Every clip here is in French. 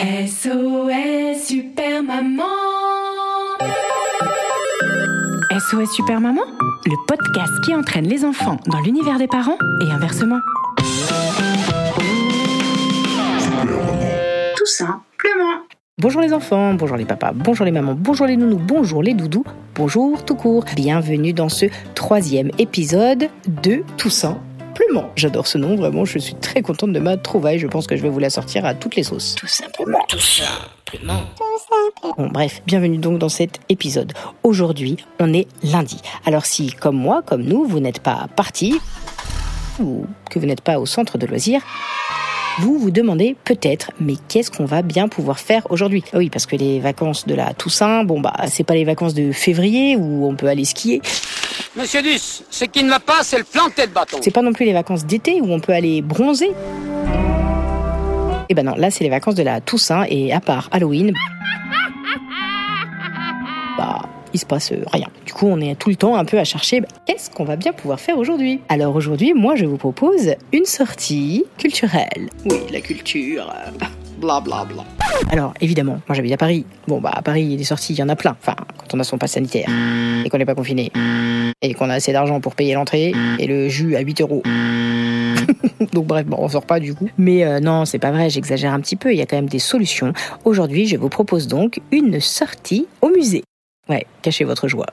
SOS Super Maman SOS Super Maman, le podcast qui entraîne les enfants dans l'univers des parents et inversement. Tout simplement. Bonjour les enfants, bonjour les papas, bonjour les mamans, bonjour les nounous, bonjour les doudous, bonjour tout court. Bienvenue dans ce troisième épisode de Toussaint Plument. J'adore ce nom, vraiment, je suis très contente de ma trouvaille. Je pense que je vais vous la sortir à toutes les sauces. Tout simplement. Tout simplement. Bon, bref, bienvenue donc dans cet épisode. Aujourd'hui, on est lundi. Alors si, comme moi, comme nous, vous n'êtes pas partis, ou que vous n'êtes pas au centre de loisirs, vous vous demandez peut-être, mais qu'est-ce qu'on va bien pouvoir faire aujourd'hui? Ah Oui, parce que les vacances de la Toussaint, bon bah, c'est pas les vacances de février où on peut aller skier. Monsieur Duss, ce qui ne va pas, c'est le planter de bâton. C'est pas non plus les vacances d'été où on peut aller bronzer. Eh ben non, là c'est les vacances de la Toussaint et à part Halloween, bah il se passe euh, rien. Du coup, on est tout le temps un peu à chercher bah, qu'est-ce qu'on va bien pouvoir faire aujourd'hui? Alors aujourd'hui, moi je vous propose une sortie culturelle. Oui, la culture. euh, Bla bla bla. Alors évidemment, moi j'habite à Paris. Bon bah à Paris, des sorties, il y en a plein. Enfin, on a son pass sanitaire et qu'on n'est pas confiné et qu'on a assez d'argent pour payer l'entrée et le jus à 8 euros. Donc bref, bon, on sort pas du coup. Mais euh, non, c'est pas vrai, j'exagère un petit peu, il y a quand même des solutions. Aujourd'hui, je vous propose donc une sortie au musée. Ouais, cachez votre joie.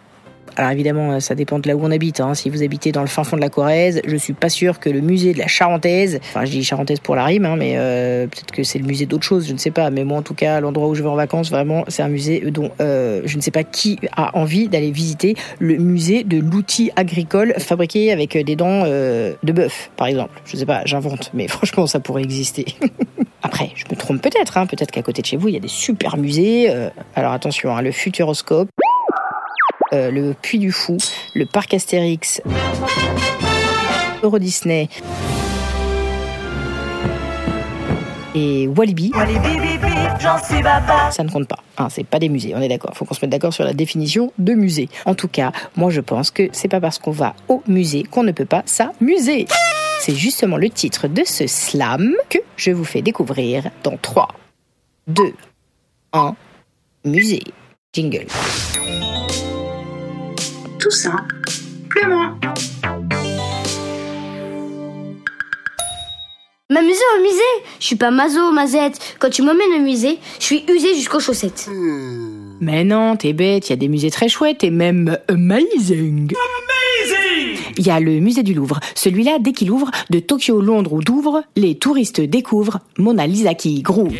Alors évidemment, euh, ça dépend de là où on habite. hein. Si vous habitez dans le fin fond de la Corrèze, je suis pas sûr que le musée de la Charentaise, enfin je dis Charentaise pour la rime, hein, mais euh, peut-être que c'est le musée d'autre chose, je ne sais pas. Mais moi en tout cas, l'endroit où je vais en vacances, vraiment, c'est un musée dont euh, je ne sais pas qui a envie d'aller visiter le musée de l'outil agricole fabriqué avec des dents euh, de bœuf, par exemple. Je sais pas, j'invente, mais franchement, ça pourrait exister. Après, je me trompe peut-être, hein. peut-être qu'à côté de chez vous, il y a des super musées. euh, alors attention, hein, le Futuroscope, euh, le Puy du Fou, le Parc Astérix, Euro Disney et Walibi. Ça ne compte pas. Hein, c'est pas des musées, on est d'accord. Faut qu'on se mette d'accord sur la définition de musée. En tout cas, moi je pense que c'est pas parce qu'on va au musée qu'on ne peut pas s'amuser. C'est justement le titre de ce slam que je vous fais découvrir dans 3, 2, 1, musée. Jingle. Tout simplement. M'amuser au musée? Je suis pas mazo, mazette. Quand tu m'emmènes au musée, je suis usée jusqu'aux chaussettes. Mais non, t'es bête, il y a des musées très chouettes et même amazing. Il y a le musée du Louvre. Celui-là, dès qu'il ouvre, de Tokyo, Londres ou Douvres, les touristes découvrent Mona Lisa qui groove.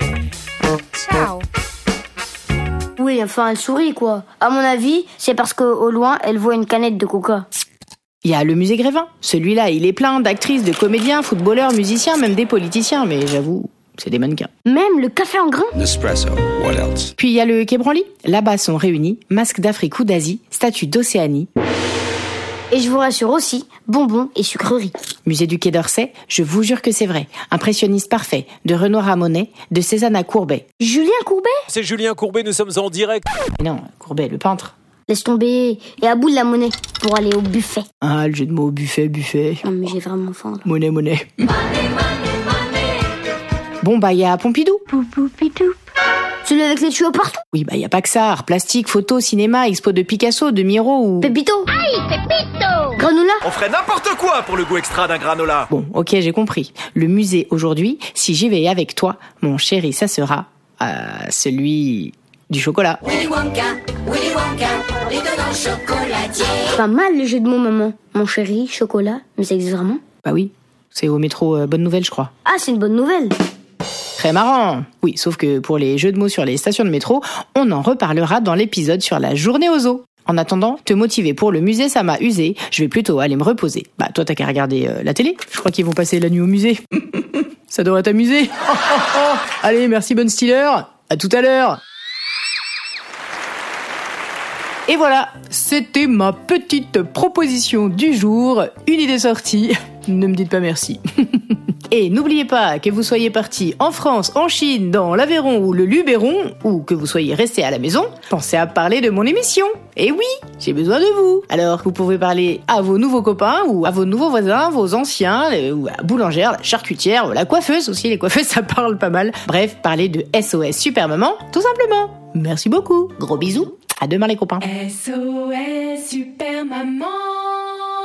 Oui, enfin, elle sourit, quoi. À mon avis, c'est parce qu'au loin, elle voit une canette de coca. Il y a le musée Grévin. Celui-là, il est plein d'actrices, de comédiens, footballeurs, musiciens, même des politiciens, mais j'avoue, c'est des mannequins. Même le café en grain Nespresso. What else? Puis il y a le Quai Branly. Là-bas sont réunis masques d'Afrique ou d'Asie, statues d'Océanie, Et je vous rassure aussi, bonbons et sucreries. Musée du Quai d'Orsay, je vous jure que c'est vrai. Impressionniste parfait, de Renoir à Monet, de Cézanne à Courbet. Julien Courbet? C'est Julien Courbet, nous sommes en direct. Mais non, Courbet, le peintre. Laisse tomber. Et à bout de la monnaie pour aller au buffet. Ah, le jeu de mots, buffet, buffet. Non, mais j'ai vraiment faim. là. Monnaie, monnaie. Bon, bah, il y a Pompidou. Celui avec les tuyaux partout. Oui, bah, il y a pas que ça. Art plastique, photo, cinéma, expo de Picasso, de Miro ou... Pépito. Aïe, Pépito Granola. On ferait n'importe quoi pour le goût extra d'un granola. Bon, ok, j'ai compris. Le musée aujourd'hui, si j'y vais avec toi, mon chéri, ça sera euh, celui du chocolat. Pas mal le jeu de mots, maman. Mon chéri, chocolat, mais ça existe vraiment? Bah oui, c'est au métro euh, Bonne Nouvelle, je crois. Ah, c'est une bonne nouvelle. Très marrant. Oui, sauf que pour les jeux de mots sur les stations de métro, on en reparlera dans l'épisode sur la journée aux eaux. En attendant, te motiver pour le musée, ça m'a usé. Je vais plutôt aller me reposer. Bah, toi, t'as qu'à regarder euh, la télé. Je crois qu'ils vont passer la nuit au musée. Ça devrait t'amuser. Allez, merci bonne Stiller. À tout à l'heure. Et voilà, c'était ma petite proposition du jour. Une idée sortie. Ne me dites pas merci. Et n'oubliez pas que vous soyez parti en France, en Chine, dans l'Aveyron ou le Luberon, ou que vous soyez resté à la maison, pensez à parler de mon émission. Et oui, j'ai besoin de vous. Alors, vous pouvez parler à vos nouveaux copains, ou à vos nouveaux voisins, vos anciens, euh, ou à la boulangère, la charcutière, la coiffeuse aussi. Les coiffeuses, ça parle pas mal. Bref, parler de SOS Super Maman, tout simplement. Merci beaucoup. Gros bisous. À demain les copains. SOS Super Maman.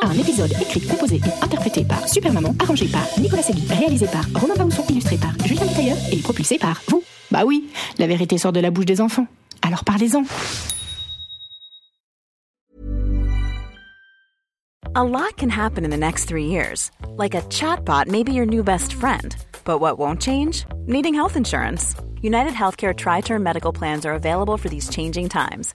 Un épisode écrit, composé et interprété par Super Maman, arrangé par Nicolas Segui, réalisé par Romain Bausson, illustré par Julien Tailleur et propulsé par vous. Bah oui, la vérité sort de la bouche des enfants. Alors parlez-en. A lot can happen in the next three years. Like a chatbot may be your new best friend. But what won't change? Needing health insurance. United Healthcare Tri Term Medical Plans are available for these changing times.